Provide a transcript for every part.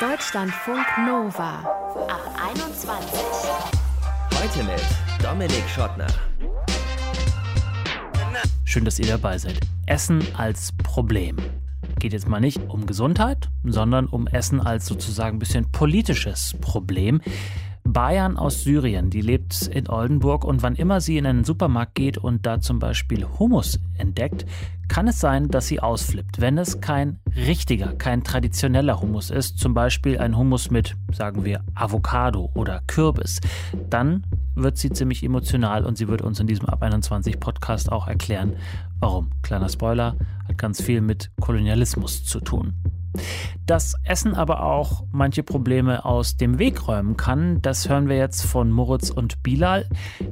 Deutschlandfunk Nova ab 21. Heute mit Dominik Schottner. Schön, dass ihr dabei seid. Essen als Problem. Geht jetzt mal nicht um Gesundheit, sondern um Essen als sozusagen ein bisschen politisches Problem. Bayan aus Syrien, die lebt in Oldenburg und wann immer sie in einen Supermarkt geht und da zum Beispiel Hummus entdeckt, kann es sein, dass sie ausflippt, wenn es kein richtiger, kein traditioneller Hummus ist, zum Beispiel ein Hummus mit, sagen wir, Avocado oder Kürbis. Dann wird sie ziemlich emotional und sie wird uns in diesem Ab 21 Podcast auch erklären, warum. Kleiner Spoiler, hat ganz viel mit Kolonialismus zu tun. Dass Essen aber auch manche Probleme aus dem Weg räumen kann, das hören wir jetzt von Moritz und Bilal.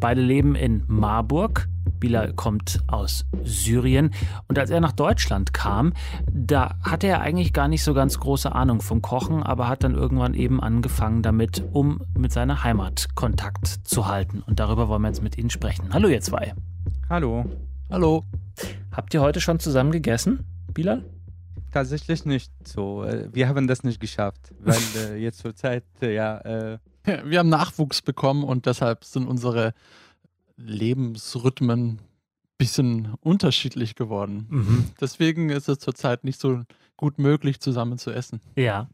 Beide leben in Marburg. Bilal kommt aus Syrien. Und als er nach Deutschland kam, da hatte er eigentlich gar nicht so ganz große Ahnung vom Kochen, aber hat dann irgendwann eben angefangen damit, um mit seiner Heimat Kontakt zu halten. Und darüber wollen wir jetzt mit Ihnen sprechen. Hallo ihr zwei. Hallo. Hallo. Habt ihr heute schon zusammen gegessen, Bilal? Tatsächlich nicht so. Äh, wir haben das nicht geschafft, weil äh, jetzt zur Zeit, äh, ja. Äh wir haben Nachwuchs bekommen und deshalb sind unsere Lebensrhythmen ein bisschen unterschiedlich geworden. Mhm. Deswegen ist es zurzeit nicht so gut möglich, zusammen zu essen. Ja.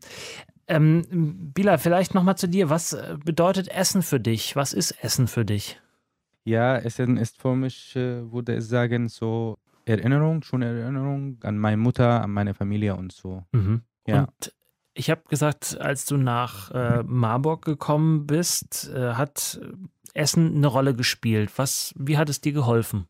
Ähm, Bila, vielleicht nochmal zu dir. Was äh, bedeutet Essen für dich? Was ist Essen für dich? Ja, Essen ist für mich, äh, würde ich sagen, so Erinnerung, schöne Erinnerung an meine Mutter, an meine Familie und so. Mhm. Ja. Und ich habe gesagt, als du nach äh, Marburg gekommen bist, äh, hat Essen eine Rolle gespielt. Was, wie hat es dir geholfen?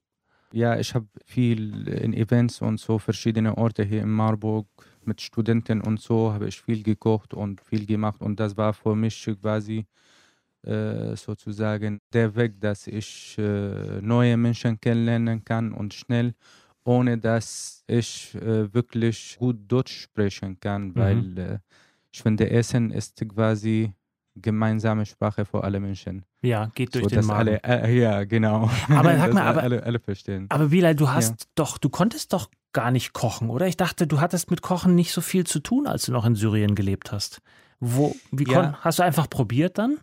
Ja, ich habe viel in Events und so verschiedene Orte hier in Marburg mit Studenten und so habe ich viel gekocht und viel gemacht und das war für mich quasi äh, sozusagen der Weg, dass ich äh, neue Menschen kennenlernen kann und schnell ohne dass ich äh, wirklich gut Deutsch sprechen kann, mhm. weil äh, ich finde, Essen ist quasi gemeinsame Sprache für alle Menschen. Ja, geht durch so, den Magen. Alle, äh, ja, genau. Aber sag mal, aber, alle, alle verstehen. Aber Bilal, du hast ja. doch, du konntest doch gar nicht kochen, oder? Ich dachte, du hattest mit Kochen nicht so viel zu tun, als du noch in Syrien gelebt hast. Wo, wie ja. hast du einfach probiert dann?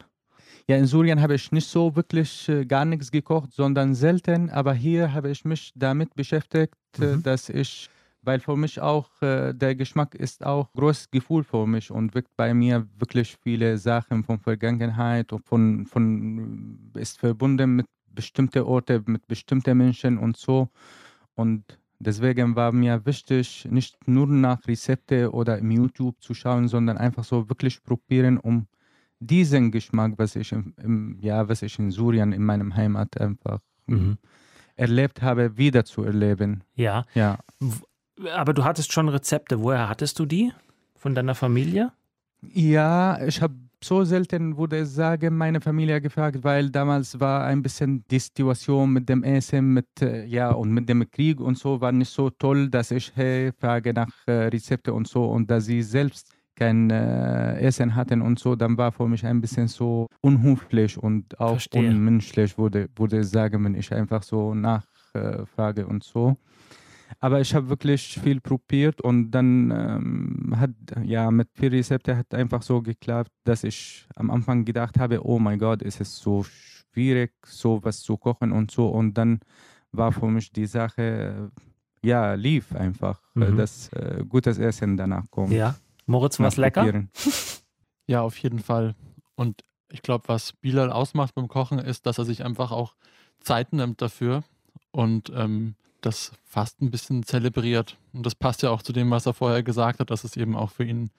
Ja, in Syrien habe ich nicht so wirklich äh, gar nichts gekocht, sondern selten. Aber hier habe ich mich damit beschäftigt, äh, mhm. dass ich, weil für mich auch äh, der Geschmack ist auch großes Gefühl für mich und wirkt bei mir wirklich viele Sachen von Vergangenheit und von, von ist verbunden mit bestimmten Orten, mit bestimmten Menschen und so. Und Deswegen war mir wichtig, nicht nur nach Rezepte oder im YouTube zu schauen, sondern einfach so wirklich probieren, um diesen Geschmack, was ich im, im, ja, was ich in Syrien, in meinem Heimat einfach mhm. erlebt habe, wieder zu erleben. Ja. Ja. Aber du hattest schon Rezepte. Woher hattest du die? Von deiner Familie? Ja, ich habe so selten, würde ich sagen, meine Familie gefragt, weil damals war ein bisschen die Situation mit dem Essen, mit, äh, ja, und mit dem Krieg und so war nicht so toll, dass ich hey, frage nach äh, Rezepte und so und dass sie selbst kein äh, Essen hatten und so, dann war für mich ein bisschen so unhöflich und auch Verstehe. unmenschlich, würde, würde ich sagen, wenn ich einfach so nachfrage und so. Aber ich habe wirklich viel probiert und dann ähm, hat ja mit vier Rezepte hat einfach so geklappt, dass ich am Anfang gedacht habe, oh mein Gott, ist es so schwierig, sowas zu kochen und so. Und dann war für mich die Sache, ja, lief einfach, mhm. dass äh, gutes Essen danach kommt. Ja, Moritz, was lecker? Ja, auf jeden Fall. Und ich glaube, was Bilal ausmacht beim Kochen, ist, dass er sich einfach auch Zeit nimmt dafür und ähm, das fast ein bisschen zelebriert. Und das passt ja auch zu dem, was er vorher gesagt hat, dass es eben auch für ihn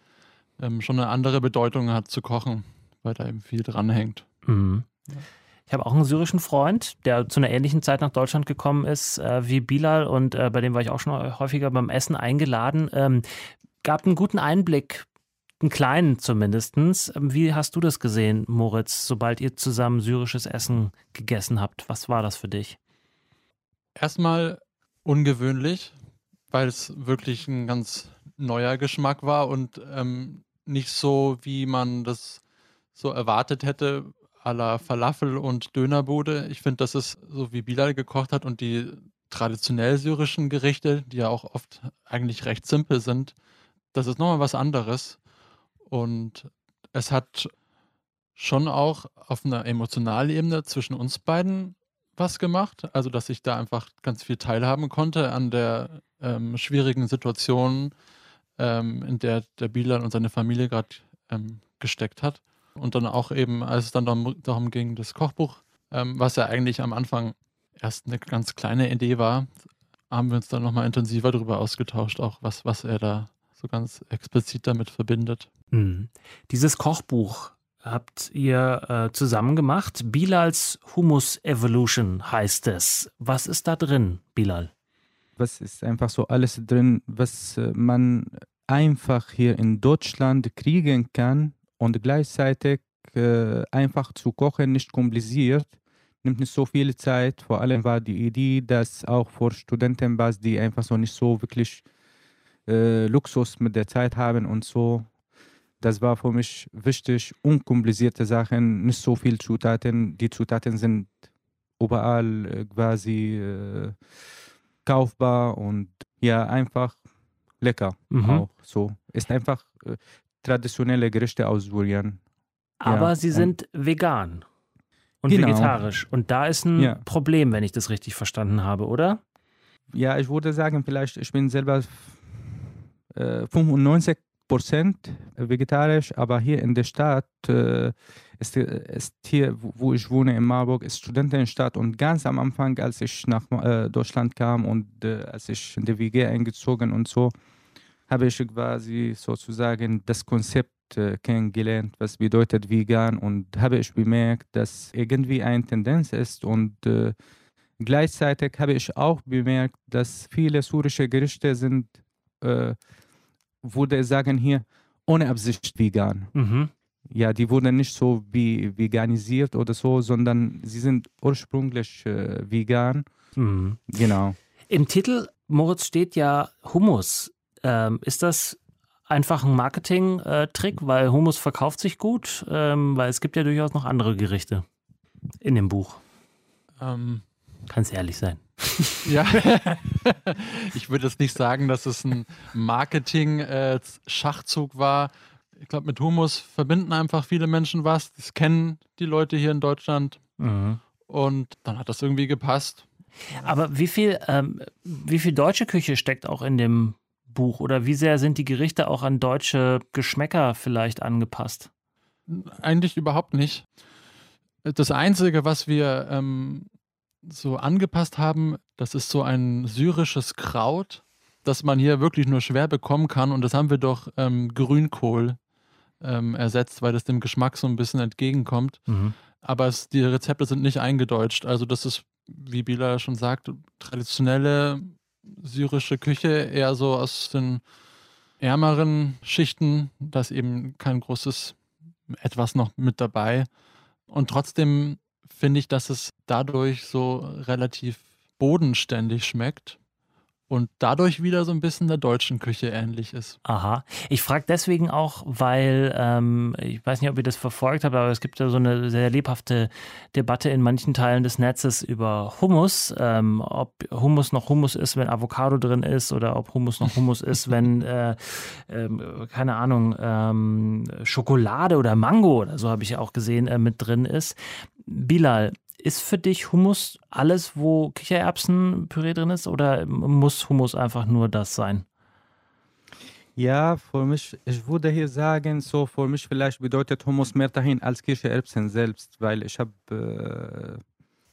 ähm, schon eine andere Bedeutung hat zu kochen, weil da eben viel dranhängt. Mhm. Ja. Ich habe auch einen syrischen Freund, der zu einer ähnlichen Zeit nach Deutschland gekommen ist äh, wie Bilal und äh, bei dem war ich auch schon häufiger beim Essen eingeladen. Ähm, gab einen guten Einblick, einen kleinen zumindest. Wie hast du das gesehen, Moritz, sobald ihr zusammen syrisches Essen gegessen habt? Was war das für dich? Erstmal ungewöhnlich, weil es wirklich ein ganz neuer Geschmack war und ähm, nicht so, wie man das so erwartet hätte, à la Falafel und Dönerbude. Ich finde, das ist so, wie Bilal gekocht hat und die traditionell syrischen Gerichte, die ja auch oft eigentlich recht simpel sind, das ist nochmal was anderes. Und es hat schon auch auf einer emotionalen Ebene zwischen uns beiden was gemacht. Also, dass ich da einfach ganz viel teilhaben konnte an der ähm, schwierigen Situation, ähm, in der der Bilal und seine Familie gerade ähm, gesteckt hat. Und dann auch eben, als es dann darum, darum ging, das Kochbuch, ähm, was ja eigentlich am Anfang erst eine ganz kleine Idee war, haben wir uns dann nochmal intensiver darüber ausgetauscht, auch was, was er da so ganz explizit damit verbindet. Mhm. Dieses Kochbuch habt ihr äh, zusammen gemacht. Bilals Humus Evolution heißt es. Was ist da drin, Bilal? Was ist einfach so alles drin, was äh, man einfach hier in Deutschland kriegen kann und gleichzeitig äh, einfach zu kochen, nicht kompliziert, nimmt nicht so viel Zeit. Vor allem war die Idee, dass auch für Studenten was, die einfach so nicht so wirklich äh, Luxus mit der Zeit haben und so. Das war für mich wichtig, unkomplizierte Sachen, nicht so viel Zutaten. Die Zutaten sind überall äh, quasi äh, kaufbar und ja, einfach lecker Mhm. auch so. Ist einfach äh, traditionelle Gerichte aus Syrien. Aber Ja, sie sind vegan und Genau. vegetarisch. Und da ist ein Ja. Problem, wenn ich das richtig verstanden habe, oder? Ja, ich würde sagen, vielleicht, ich bin selber äh, 95 Prozent vegetarisch, aber hier in der Stadt äh, ist, ist hier, wo- ich wohne in Marburg, ist Studentenstadt und ganz am Anfang, als ich nach äh, Deutschland kam und äh, als ich in die WG eingezogen und so, habe ich quasi sozusagen das Konzept äh, kennengelernt, was bedeutet vegan und habe ich bemerkt, dass irgendwie eine Tendenz ist und äh, Gleichzeitig habe ich auch bemerkt, dass viele syrische Gerichte sind, äh, würde sagen hier, ohne Absicht vegan. Mhm. Ja, die wurden nicht so wie veganisiert oder so, sondern sie sind ursprünglich äh, vegan. Mhm. Genau. Im Titel, Moritz, steht ja Hummus. Ähm, ist das einfach ein Marketing-Trick, weil Hummus verkauft sich gut? Ähm, weil es gibt ja durchaus noch andere Gerichte in dem Buch. Ähm, Kannst ehrlich sein. Ja, ich würde jetzt nicht sagen, dass es ein Marketing-Schachzug war. Ich glaube, mit Humus verbinden einfach viele Menschen was. Das kennen die Leute hier in Deutschland. Mhm. Und dann hat das irgendwie gepasst. Aber wie viel, ähm, wie viel deutsche Küche steckt auch in dem Buch? Oder wie sehr sind die Gerichte auch an deutsche Geschmäcker vielleicht angepasst? Eigentlich überhaupt nicht. Das Einzige, was wir ähm, so angepasst haben, das ist so ein syrisches Kraut, das man hier wirklich nur schwer bekommen kann. Und das haben wir durch ähm, Grünkohl ähm, ersetzt, weil das dem Geschmack so ein bisschen entgegenkommt. Mhm. Aber es, die Rezepte sind nicht eingedeutscht. Also das ist, wie Bila schon sagt, traditionelle syrische Küche, eher so aus den ärmeren Schichten. Da ist eben kein großes etwas noch mit dabei. Und trotzdem finde ich, dass es dadurch so relativ bodenständig schmeckt und dadurch wieder so ein bisschen der deutschen Küche ähnlich ist. Aha. Ich frage deswegen auch, weil ähm, ich weiß nicht, ob ihr das verfolgt habt, aber es gibt ja so eine sehr lebhafte Debatte in manchen Teilen des Netzes über Hummus, ähm, ob Hummus noch Hummus ist, wenn Avocado drin ist oder ob Hummus noch Hummus ist, wenn äh, ähm, keine Ahnung ähm, Schokolade oder Mango oder so habe ich ja auch gesehen äh, mit drin ist. Bilal, ist für dich Hummus alles, wo Kichererbsenpüree drin ist oder muss Hummus einfach nur das sein? Ja, für mich, ich würde hier sagen, so für mich vielleicht bedeutet Hummus mehr dahin als Kichererbsen selbst, weil ich habe, äh,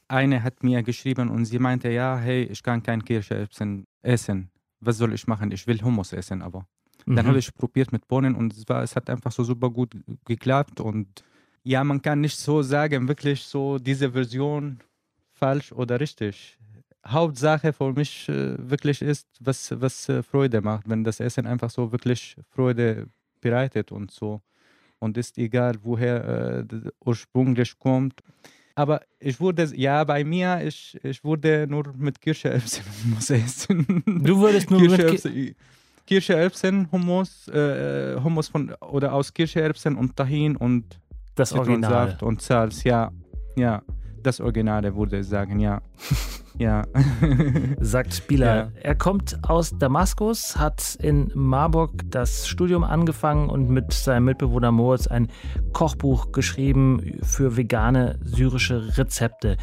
eine hat mir geschrieben und sie meinte, ja, hey, ich kann kein Kichererbsen essen. Was soll ich machen? Ich will Hummus essen, aber. Dann Mhm. habe ich probiert mit Bohnen und es, war, es hat einfach so super gut geklappt und ja, man kann nicht so sagen, wirklich so diese Version falsch oder richtig. Hauptsache für mich äh, wirklich ist, was, was äh, Freude macht, wenn das Essen einfach so wirklich Freude bereitet und so. Und ist egal, woher äh, ursprünglich kommt. Aber ich würde, ja, bei mir, ich, ich würde nur mit Kichererbsen Hummus essen. Du würdest nur mit Ki Kichererbsen Hummus, äh, Hummus von, oder aus Kichererbsen und Tahin und das Original. Zitronensaft und Salz, ja. Ja. das Originale, würde ich sagen, ja. ja. Sagt Bilal. Ja. Er kommt aus Damaskus, hat in Marburg das Studium angefangen und mit seinem Mitbewohner Moritz ein Kochbuch geschrieben für vegane syrische Rezepte.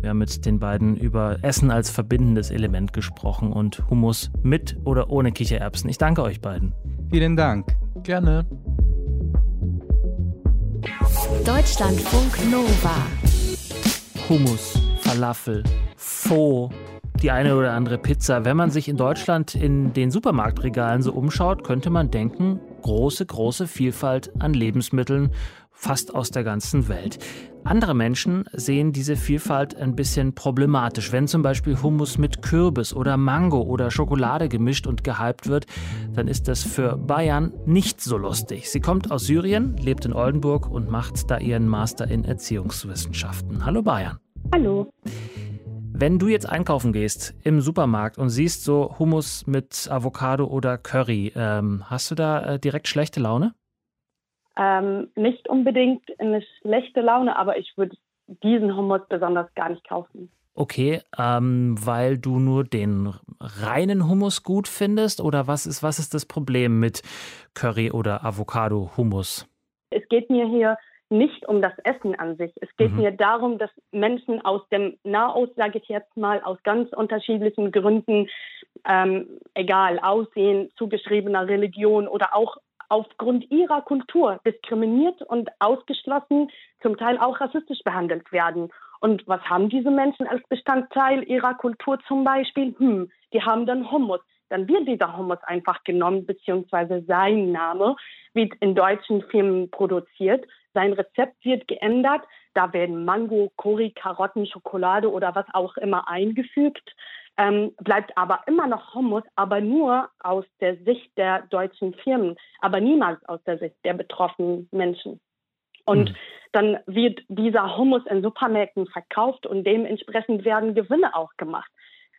Wir haben mit den beiden über Essen als verbindendes Element gesprochen und Hummus mit oder ohne Kichererbsen. Ich danke euch beiden. Vielen Dank. Gerne. Deutschlandfunk Nova. Hummus, Falafel, Pho, die eine oder andere Pizza. Wenn man sich in Deutschland in den Supermarktregalen so umschaut, könnte man denken, große, große Vielfalt an Lebensmitteln, fast aus der ganzen Welt. Andere Menschen sehen diese Vielfalt ein bisschen problematisch. Wenn zum Beispiel Hummus mit Kürbis oder Mango oder Schokolade gemischt und gehypt wird, dann ist das für Bayern nicht so lustig. Sie kommt aus Syrien, lebt in Oldenburg und macht da ihren Master in Erziehungswissenschaften. Hallo Bayern. Hallo. Wenn du jetzt einkaufen gehst im Supermarkt und siehst so Hummus mit Avocado oder Curry, ähm, hast du da äh, direkt schlechte Laune? Ähm, nicht unbedingt eine schlechte Laune, aber ich würde diesen Hummus besonders gar nicht kaufen. Okay, ähm, weil du nur den reinen Hummus gut findest oder was ist, was ist das Problem mit Curry oder Avocado-Hummus? Es geht mir hier nicht um das Essen an sich. Es geht mhm. mir darum, dass Menschen aus dem Nahost, sage ich jetzt mal, aus ganz unterschiedlichen Gründen, ähm, egal, Aussehen, zugeschriebener Religion oder auch aufgrund ihrer Kultur diskriminiert und ausgeschlossen, zum Teil auch rassistisch behandelt werden. Und was haben diese Menschen als Bestandteil ihrer Kultur zum Beispiel? Hm, die haben dann Hummus. Dann wird dieser Hummus einfach genommen, beziehungsweise sein Name wird in deutschen Firmen produziert. Sein Rezept wird geändert. Da werden Mango, Curry, Karotten, Schokolade oder was auch immer eingefügt ähm, bleibt aber immer noch Hummus, aber nur aus der Sicht der deutschen Firmen, aber niemals aus der Sicht der betroffenen Menschen. Und mhm. dann wird dieser Hummus in Supermärkten verkauft und dementsprechend werden Gewinne auch gemacht.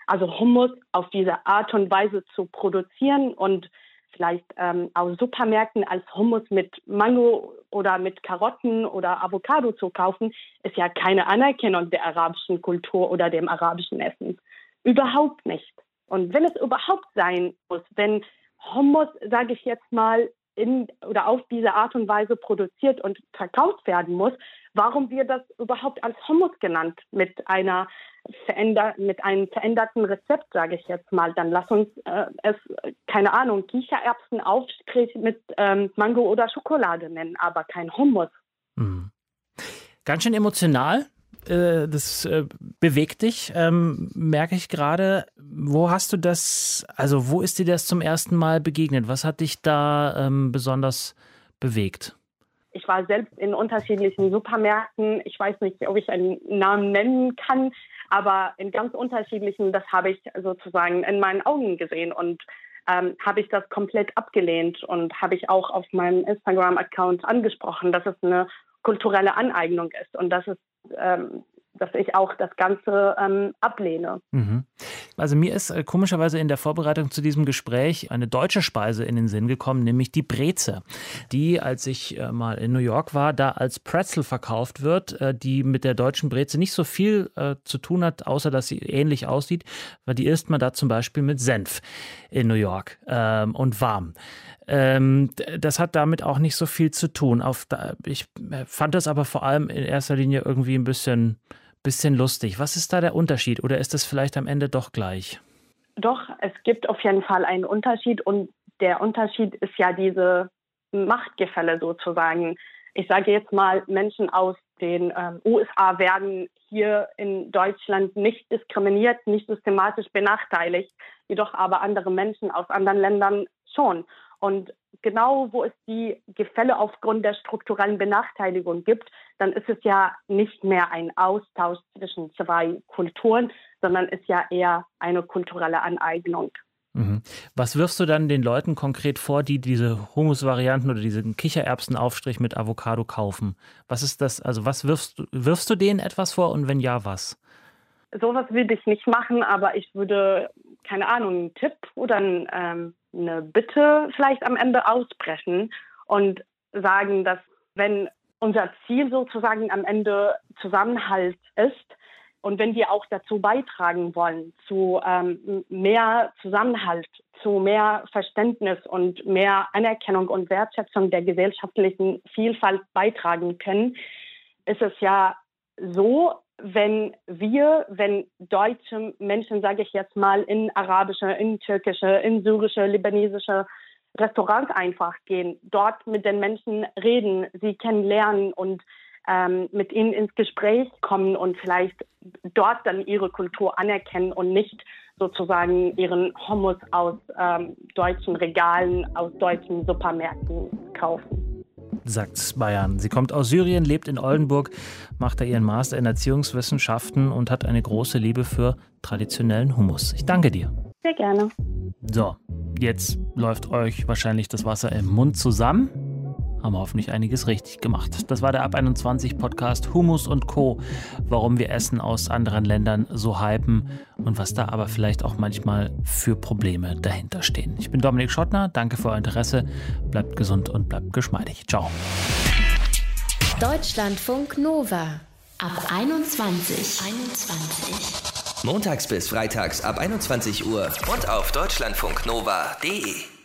Also Hummus auf diese Art und Weise zu produzieren und vielleicht ähm, aus Supermärkten als Hummus mit Mango oder mit Karotten oder Avocado zu kaufen, ist ja keine Anerkennung der arabischen Kultur oder dem arabischen Essen. Überhaupt nicht. Und wenn es überhaupt sein muss, wenn Hummus, sage ich jetzt mal, in oder auf diese Art und Weise produziert und verkauft werden muss, warum wird das überhaupt als Hummus genannt mit einer veränder mit einem veränderten Rezept, sage ich jetzt mal. Dann lass uns äh, es, keine Ahnung, Kichererbsenaufstrich mit ähm, Mango oder Schokolade nennen, aber kein Hummus. Mhm. Ganz schön emotional, äh, das äh, bewegt dich, ähm, merke ich gerade. Wo hast du das, also wo ist dir das zum ersten Mal begegnet? Was hat dich da ähm, besonders bewegt? Ich war selbst in unterschiedlichen Supermärkten. Ich weiß nicht, ob ich einen Namen nennen kann, aber in ganz unterschiedlichen, das habe ich sozusagen in meinen Augen gesehen und ähm, habe ich das komplett abgelehnt und habe ich auch auf meinem Instagram-Account angesprochen, dass es eine kulturelle Aneignung ist und dass es ähm, dass ich auch das Ganze ähm, ablehne. Mhm. Also mir ist äh, komischerweise in der Vorbereitung zu diesem Gespräch eine deutsche Speise in den Sinn gekommen, nämlich die Breze, die, als ich äh, mal in New York war, da als Pretzel verkauft wird, äh, die mit der deutschen Breze nicht so viel äh, zu tun hat, außer dass sie ähnlich aussieht, weil die isst man da zum Beispiel mit Senf in New York ähm, und warm. Ähm, das hat damit auch nicht so viel zu tun. Auf, ich äh, fand das aber vor allem in erster Linie irgendwie ein bisschen bisschen lustig. Was ist da der Unterschied oder ist es vielleicht am Ende doch gleich? Doch, es gibt auf jeden Fall einen Unterschied und der Unterschied ist ja diese Machtgefälle sozusagen. Ich sage jetzt mal, Menschen aus den ähm, USA werden hier in Deutschland nicht diskriminiert, nicht systematisch benachteiligt, jedoch aber andere Menschen aus anderen Ländern schon. Und genau wo es die Gefälle aufgrund der strukturellen Benachteiligung gibt, dann ist es ja nicht mehr ein Austausch zwischen zwei Kulturen, sondern ist ja eher eine kulturelle Aneignung. Mhm. Was wirfst du dann den Leuten konkret vor, die diese Humus-Varianten oder diesen Kichererbsenaufstrich mit Avocado kaufen? Was ist das? Also was wirfst du, wirfst du denen etwas vor und wenn ja, was? Sowas würde ich nicht machen, aber ich würde, keine Ahnung, einen Tipp oder ein, ähm, eine Bitte vielleicht am Ende ausbrechen und sagen, dass wenn unser Ziel sozusagen am Ende Zusammenhalt ist. Und wenn wir auch dazu beitragen wollen, zu ähm, mehr Zusammenhalt, zu mehr Verständnis und mehr Anerkennung und Wertschätzung der gesellschaftlichen Vielfalt beitragen können, ist es ja so, wenn wir, wenn deutsche Menschen, sage ich jetzt mal, in arabische, in türkische, in syrische, libanesische Restaurants einfach gehen, dort mit den Menschen reden, sie kennenlernen und ähm, mit ihnen ins Gespräch kommen und vielleicht dort dann ihre Kultur anerkennen und nicht sozusagen ihren Hummus aus ähm, deutschen Regalen, aus deutschen Supermärkten kaufen. Sagt Bayern. Sie kommt aus Syrien, lebt in Oldenburg, macht da ihren Master in Erziehungswissenschaften und hat eine große Liebe für traditionellen Hummus. Ich danke dir. Sehr gerne. So, jetzt läuft euch wahrscheinlich das Wasser im Mund zusammen haben wir hoffentlich einiges richtig gemacht. Das war der Ab 21 Podcast Humus und Co. Warum wir Essen aus anderen Ländern so hypen und was da aber vielleicht auch manchmal für Probleme dahinter stehen. Ich bin Dominik Schottner, danke für euer Interesse, bleibt gesund und bleibt geschmeidig. Ciao. Deutschlandfunk Nova ab 21. 21. Montags bis freitags ab 21 Uhr und auf deutschlandfunknova.de.